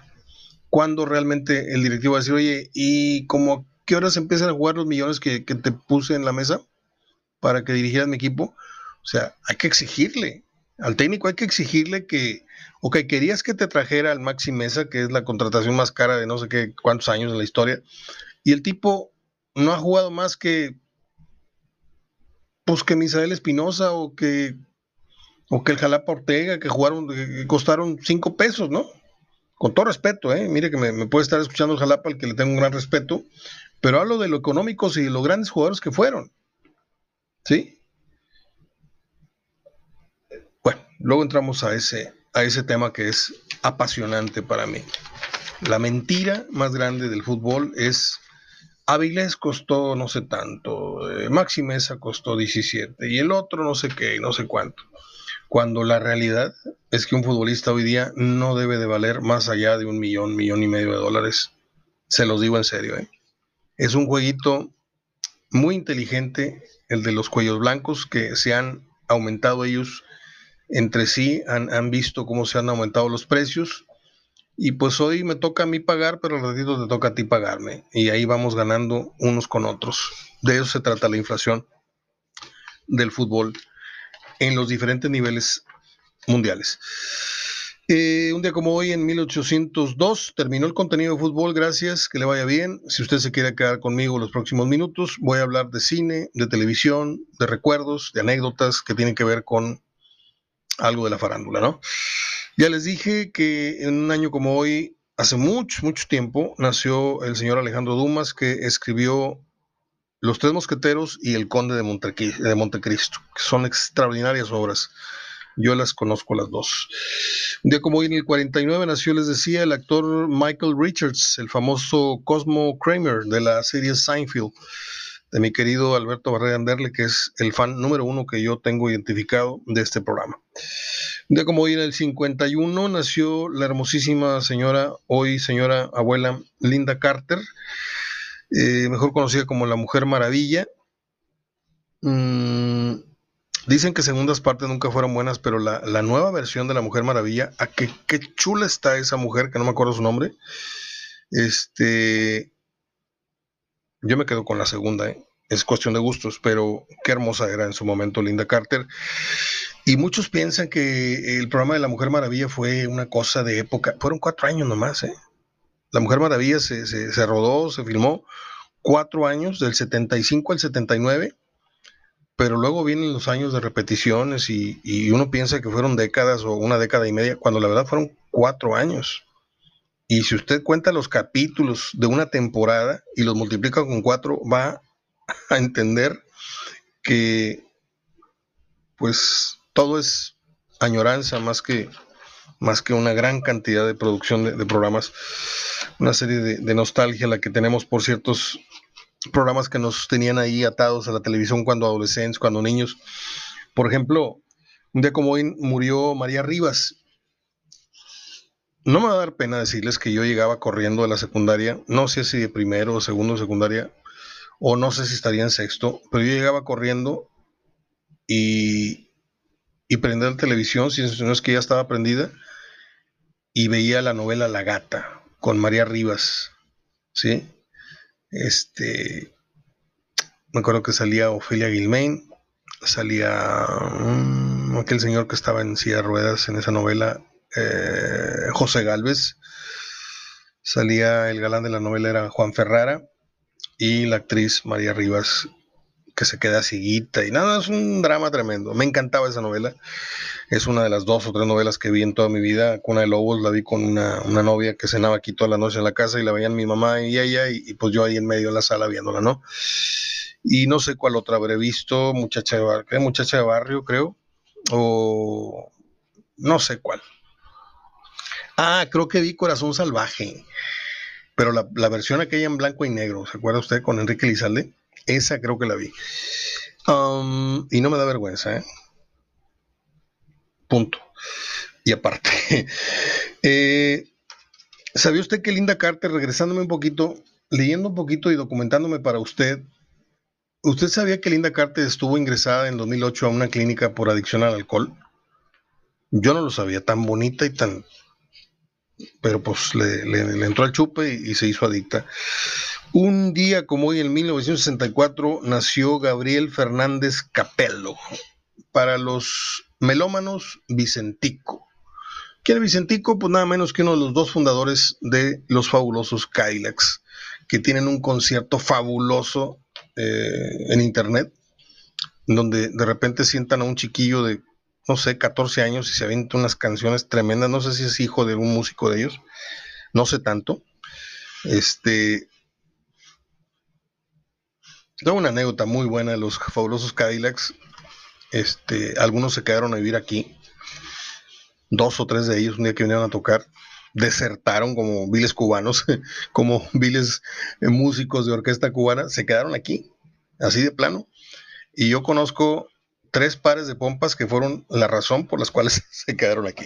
¿Cuándo realmente el directivo va a decir, oye, ¿y como qué horas empiezan a jugar los millones que, que te puse en la mesa para que dirigieras mi equipo? O sea, hay que exigirle, al técnico hay que exigirle que, ok, querías que te trajera al Maxi Mesa, que es la contratación más cara de no sé qué cuántos años en la historia, y el tipo no ha jugado más que, pues que Misael Espinosa o que, o que el Jalapa Ortega, que jugaron, que costaron cinco pesos, ¿no? Con todo respeto, ¿eh? Mire que me, puede estar escuchando el Jalapa, al que le tengo un gran respeto, pero hablo de lo económicos y de los grandes jugadores que fueron. ¿Sí? Bueno, luego entramos a ese, a ese tema que es apasionante para mí. La mentira más grande del fútbol es Avilés costó no sé tanto, eh, Maxi Mesa costó 17 y el otro no sé qué, no sé cuánto. Cuando la realidad es que un futbolista hoy día no debe de valer más allá de un millón, millón y medio de dólares. Se los digo en serio. ¿eh? Es un jueguito muy inteligente el de los cuellos blancos que se han aumentado ellos entre sí, han, han visto cómo se han aumentado los precios y pues hoy me toca a mí pagar, pero al te toca a ti pagarme. Y ahí vamos ganando unos con otros. De eso se trata la inflación del fútbol en los diferentes niveles mundiales. Eh, un día como hoy, en 1802, terminó el contenido de fútbol. Gracias, que le vaya bien. Si usted se quiere quedar conmigo los próximos minutos, voy a hablar de cine, de televisión, de recuerdos, de anécdotas que tienen que ver con algo de la farándula, ¿no? Ya les dije que en un año como hoy, hace mucho, mucho tiempo, nació el señor Alejandro Dumas, que escribió Los Tres Mosqueteros y El Conde de, Montecristo, que son extraordinarias obras. Yo las conozco las dos. Un día como hoy, en el 49, nació, les decía, el actor Michael Richards, el famoso Cosmo Kramer de la serie Seinfeld de mi querido Alberto Barrera Anderle, que es el fan número uno que yo tengo identificado de este programa. De como hoy en el 51 nació la hermosísima señora, hoy señora abuela Linda Carter, eh, mejor conocida como la Mujer Maravilla. Mm, dicen que segundas partes nunca fueron buenas, pero la, nueva versión de la Mujer Maravilla, a qué, qué chula está esa mujer, que no me acuerdo su nombre. Este, yo me quedo con la segunda, ¿eh? Es cuestión de gustos, pero qué hermosa era en su momento Linda Carter. Y muchos piensan que el programa de La Mujer Maravilla fue una cosa de época. Fueron cuatro años nomás, ¿eh? La Mujer Maravilla se, se, rodó, se filmó cuatro años, del 75 al 79, pero luego vienen los años de repeticiones y, y, uno piensa que fueron décadas o una década y media, cuando la verdad fueron cuatro años. Y si usted cuenta los capítulos de una temporada y los multiplica con cuatro, va a entender que pues todo es añoranza más que, más que una gran cantidad de producción de, programas, una serie de, nostalgia la que tenemos por ciertos programas que nos tenían ahí atados a la televisión cuando adolescentes, cuando niños. Por ejemplo, un día como hoy murió María Rivas, no me va a dar pena decirles que yo llegaba corriendo de la secundaria, no sé si de primero o segundo secundaria, o no sé si estaría en sexto, pero yo llegaba corriendo y, y prendía la televisión, si no es que ya estaba prendida, y veía la novela La Gata con María Rivas, ¿sí? Este, me acuerdo que salía Ofelia Gilmain, salía mm, aquel señor que estaba en silla de ruedas en esa novela, eh, José Galvez, salía el galán de la novela era Juan Ferrara y la actriz María Rivas que se queda ciguita y nada, es un drama tremendo. Me encantaba esa novela. Es una de las dos o tres novelas que vi en toda mi vida. Cuna de Lobos la vi con una, novia que cenaba aquí toda la noche en la casa y la veían mi mamá y ella y, pues yo ahí en medio en la sala viéndola, ¿no? Y no sé cuál otra habré visto, muchacha de barrio, muchacha de barrio creo, o no sé cuál. Ah, creo que vi Corazón Salvaje, pero la, la versión aquella en blanco y negro, ¿se acuerda usted con Enrique Lizalde? Esa creo que la vi. Um, y no me da vergüenza, ¿eh? Punto. Y aparte, eh, ¿sabía usted que Linda Carter, regresándome un poquito, leyendo un poquito y documentándome para usted, ¿usted sabía que Linda Carter estuvo ingresada en 2008 a una clínica por adicción al alcohol? Yo no lo sabía, tan bonita y tan... Pero pues le, entró al chupe y se hizo adicta. Un día como hoy, en 1964, nació Gabriel Fernández Capello. Para los melómanos, Vicentico. ¿Quién es Vicentico? Pues nada menos que uno de los dos fundadores de los fabulosos Kylax, que tienen un concierto fabuloso eh, en internet, donde de repente sientan a un chiquillo de, no sé, 14 años y se avienta unas canciones tremendas. No sé si es hijo de un músico de ellos, no sé tanto. Este, tengo una anécdota muy buena de los fabulosos Cadillacs. Este, algunos se quedaron a vivir aquí. Dos o tres de ellos, un día que vinieron a tocar, desertaron como viles cubanos, como viles músicos de orquesta cubana, se quedaron aquí, así de plano. Y yo conozco tres pares de pompas que fueron la razón por las cuales se quedaron aquí.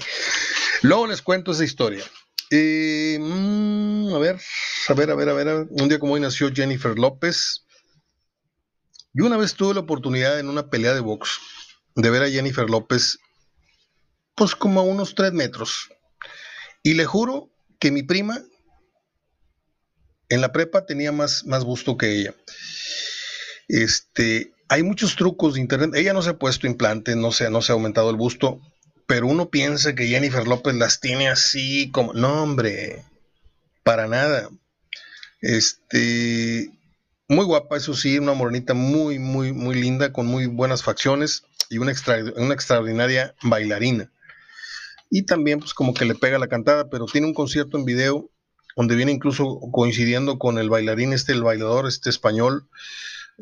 Luego les cuento esa historia. Eh, mm, a ver, a ver, a ver, a ver. Un día como hoy nació Jennifer López, yo una vez tuve la oportunidad en una pelea de box de ver a Jennifer López, pues como a unos tres metros. Y le juro que mi prima en la prepa tenía más, más gusto que ella. Este, hay muchos trucos de internet. Ella no se ha puesto implante, no se, no se ha aumentado el busto, pero uno piensa que Jennifer López las tiene así como. No, hombre, para nada. Este, muy guapa, eso sí, una morenita muy, muy, muy linda, con muy buenas facciones y una, una extraordinaria bailarina. Y también, pues, como que le pega la cantada, pero tiene un concierto en video donde viene incluso coincidiendo con el bailarín, este, el bailador, este español,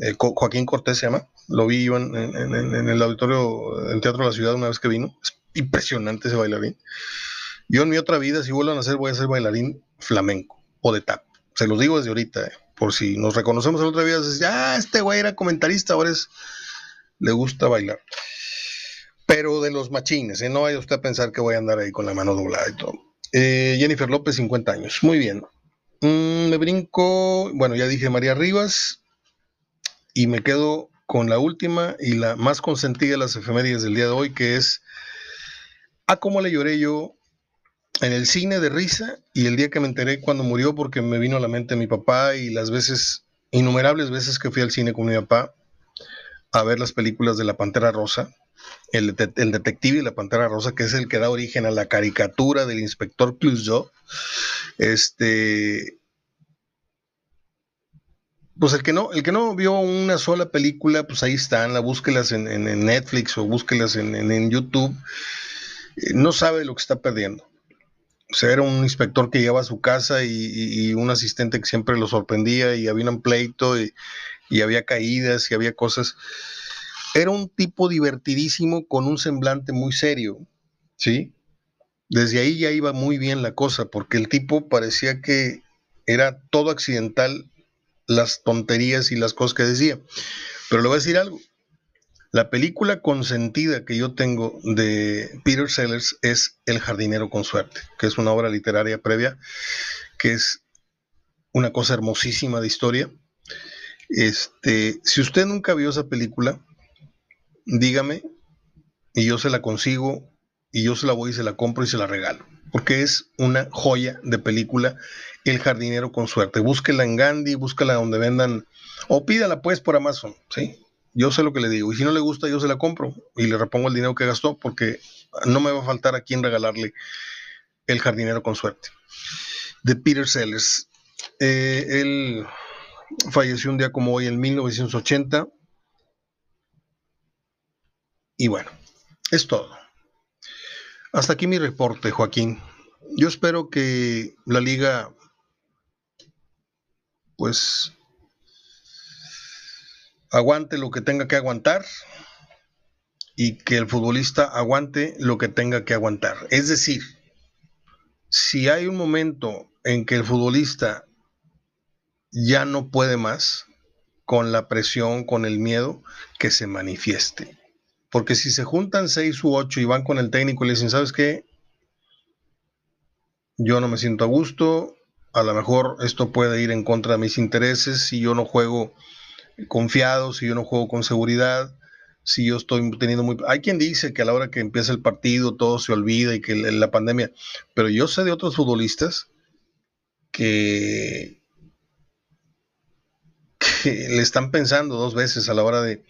eh, Joaquín Cortés se llama. Lo vi yo en, el auditorio del Teatro de la Ciudad una vez que vino. Es impresionante ese bailarín. Yo en mi otra vida, si vuelvan a hacer, voy a ser bailarín flamenco o de tap. Se los digo desde ahorita. Eh por si nos reconocemos el otro día, dices, ya, este güey era comentarista, ahora es, le gusta bailar. Pero de los machines, ¿eh? no vaya usted a pensar que voy a andar ahí con la mano doblada y todo. Jennifer López, 50 años, muy bien. Mm, me brinco, bueno, ya dije María Rivas, y me quedo con la última y la más consentida de las efemérides del día de hoy, que es a cómo le lloré yo en el cine de risa y el día que me enteré cuando murió porque me vino a la mente mi papá y las veces, innumerables veces que fui al cine con mi papá a ver las películas de La Pantera Rosa, el, detective y La Pantera Rosa, que es el que da origen a la caricatura del inspector Clouseau. Este, pues el que no, el que no vio una sola película, pues ahí están, la búsquelas en, Netflix o búsquelas en, YouTube, eh, no sabe lo que está perdiendo o sea, era un inspector que llegaba a su casa y, un asistente que siempre lo sorprendía y había un pleito y, había caídas y había cosas. Era un tipo divertidísimo con un semblante muy serio, ¿sí? Desde ahí ya iba muy bien la cosa, porque el tipo parecía que era todo accidental las tonterías y las cosas que decía. Pero le voy a decir algo, la película consentida que yo tengo de Peter Sellers es El jardinero con suerte, que es una obra literaria previa, que es una cosa hermosísima de historia. Este, si usted nunca vio esa película, dígame y yo se la consigo y yo se la voy y se la compro y se la regalo, porque es una joya de película El jardinero con suerte. Búsquela en Gandhi, búsquela donde vendan o pídala pues por Amazon, ¿sí? yo sé lo que le digo. Y si no le gusta, yo se la compro y le repongo el dinero que gastó porque no me va a faltar a quien regalarle el jardinero con suerte. De Peter Sellers. Eh, él falleció un día como hoy en 1980. Y bueno, es todo. Hasta aquí mi reporte, Joaquín. Yo espero que la liga, pues, aguante lo que tenga que aguantar y que el futbolista aguante lo que tenga que aguantar. Es decir, si hay un momento en que el futbolista ya no puede más con la presión, con el miedo, que se manifieste. Porque si se juntan seis u ocho y van con el técnico y le dicen, ¿sabes qué? Yo no me siento a gusto, a lo mejor esto puede ir en contra de mis intereses si yo no juego confiado, si yo no juego con seguridad, si yo estoy teniendo muy... Hay quien dice que a la hora que empieza el partido todo se olvida y que la pandemia, pero yo sé de otros futbolistas que, que le están pensando dos veces a la hora de,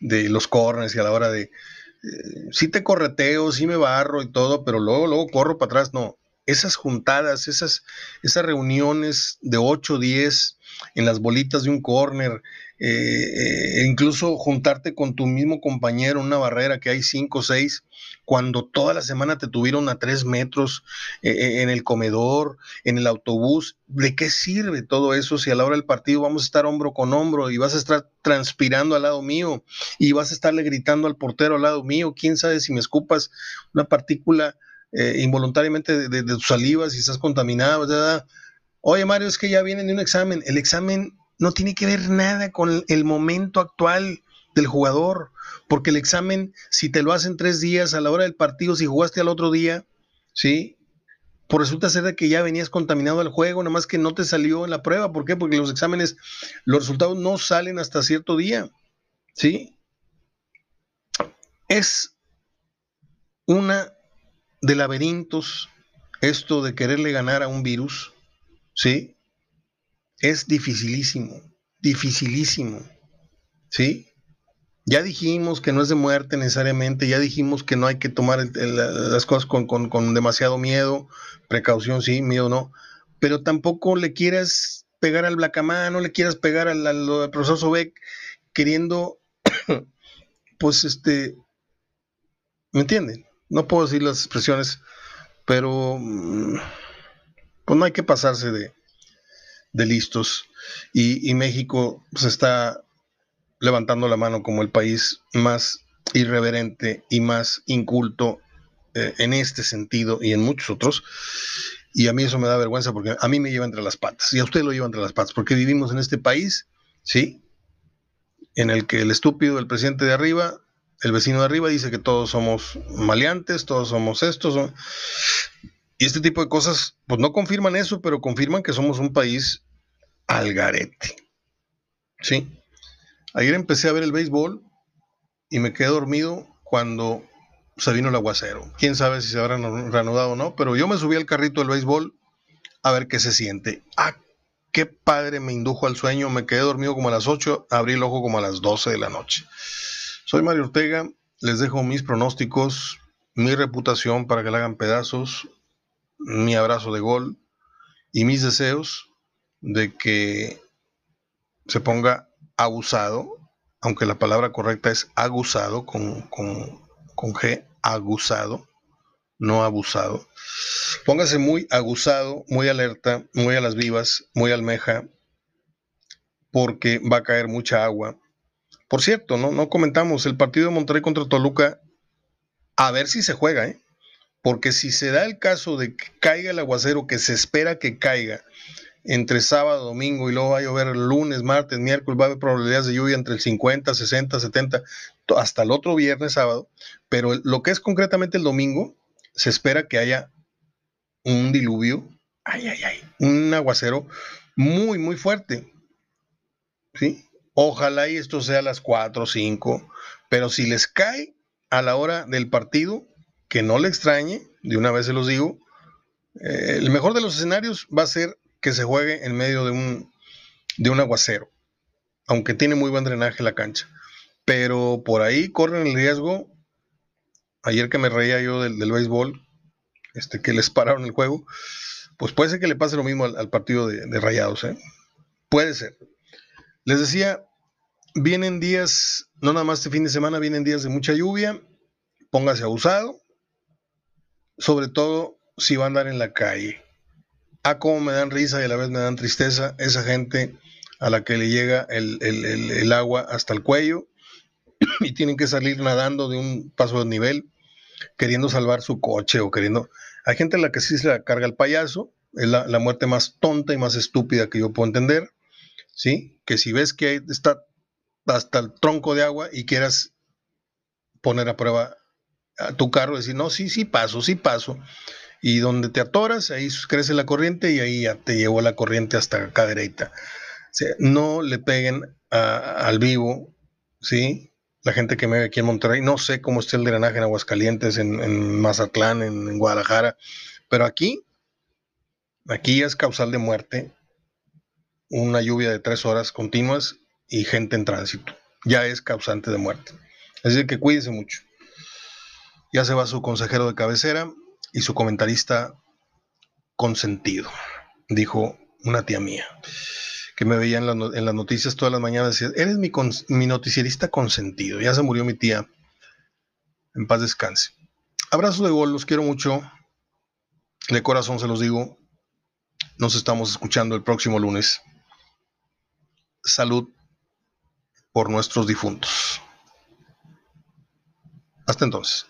los corners y a la hora de... Eh, sí te correteo, sí me barro y todo, pero luego, luego corro para atrás, no. Esas juntadas, esas, esas reuniones de 8, 10 en las bolitas de un corner, eh, incluso juntarte con tu mismo compañero una barrera que hay cinco o seis, cuando toda la semana te tuvieron a tres metros eh, eh, en el comedor, en el autobús, ¿de qué sirve todo eso si a la hora del partido vamos a estar hombro con hombro y vas a estar transpirando al lado mío y vas a estarle gritando al portero al lado mío? ¿Quién sabe si me escupas una partícula involuntariamente de, tu saliva, si estás contaminado? Oye, Mario, es que ya viene de un examen. El examen no tiene que ver nada con el momento actual del jugador, porque el examen, si te lo hacen tres días a la hora del partido, si jugaste al otro día, ¿sí? Pues resulta ser de que ya venías contaminado al juego, nada más que no te salió en la prueba. ¿Por qué? Porque los exámenes, los resultados no salen hasta cierto día, ¿sí? Es una de laberintos esto de quererle ganar a un virus, ¿sí? Es dificilísimo, dificilísimo. ¿Sí? Ya dijimos que no es de muerte necesariamente, ya dijimos que no hay que tomar las cosas con, demasiado miedo, precaución sí, miedo no, pero tampoco le quieras pegar al Blacamán, no le quieras pegar al, al, profesor Sobek queriendo, pues este, ¿me entienden? No puedo decir las expresiones, pero mm, pues no hay que pasarse de, de listos y, México se está levantando la mano como el país más irreverente y más inculto eh, en este sentido y en muchos otros. Y a mí eso me da vergüenza porque a mí me lleva entre las patas y a usted lo lleva entre las patas porque vivimos en este país, ¿sí? En el que el estúpido, el presidente de arriba, el vecino de arriba dice que todos somos maleantes, todos somos estos. Y este tipo de cosas, pues no confirman eso, pero confirman que somos un país al garete. Sí. Ayer empecé a ver el béisbol y me quedé dormido cuando se vino el aguacero. Quién sabe si se habrá reanudado o no, pero yo me subí al carrito del béisbol a ver qué se siente. Ah, qué padre me indujo al sueño. Me quedé dormido como a las 8, abrí el ojo como a las 12 de la noche. Soy Mario Ortega, les dejo mis pronósticos, mi reputación para que la hagan pedazos, mi abrazo de gol y mis deseos de que se ponga abusado, aunque la palabra correcta es aguzado con, con, con G, aguzado, no abusado. Póngase muy aguzado, muy alerta, muy a las vivas, muy almeja, porque va a caer mucha agua. Por cierto, no, no comentamos el partido de Monterrey contra Toluca, a ver si se juega, ¿eh? Porque si se da el caso de que caiga el aguacero que se espera que caiga entre sábado, domingo y luego va a llover lunes, martes, miércoles, va a haber probabilidades de lluvia entre el 50, 60, 70, hasta el otro viernes, sábado. Pero lo que es concretamente el domingo, se espera que haya un diluvio, ay, ay, ay, un aguacero muy, muy fuerte. ¿Sí? Ojalá y esto sea a las 4 o 5, pero si les cae a la hora del partido, que no le extrañe, de una vez se los digo, eh, el mejor de los escenarios va a ser que se juegue en medio de un, de un aguacero, aunque tiene muy buen drenaje la cancha. Pero por ahí corren el riesgo, ayer que me reía yo del, béisbol, este, que les pararon el juego, pues puede ser que le pase lo mismo al, partido de, de Rayados, ¿eh? Puede ser. Les decía, vienen días, no nada más este fin de semana, vienen días de mucha lluvia, póngase abusado, sobre todo si va a andar en la calle. Ah, cómo me dan risa y a la vez me dan tristeza esa gente a la que le llega el, agua hasta el cuello y tienen que salir nadando de un paso de nivel queriendo salvar su coche o queriendo... Hay gente a la que sí se la carga el payaso, es la, la muerte más tonta y más estúpida que yo puedo entender, ¿sí? Que si ves que está hasta el tronco de agua y quieras poner a prueba a tu carro, decir, no, sí, sí paso, sí paso. Y donde te atoras, ahí crece la corriente y ahí ya te llevó la corriente hasta acá derecha. no le peguen al vivo, ¿sí? La gente que me ve aquí en Monterrey, no sé cómo está el drenaje en Aguascalientes, en, Mazatlán, en, Guadalajara, pero aquí, aquí es causal de muerte una lluvia de tres horas continuas y gente en tránsito. Ya es causante de muerte. Así que cuídese mucho. Ya se va su consejero de cabecera y su comentarista consentido, dijo una tía mía, que me veía en, las noticias todas las mañanas, decía, eres mi, mi noticierista consentido. Ya se murió mi tía. En paz descanse. Abrazo de gol, los quiero mucho. De corazón se los digo. Nos estamos escuchando el próximo lunes. Salud por nuestros difuntos. Hasta entonces.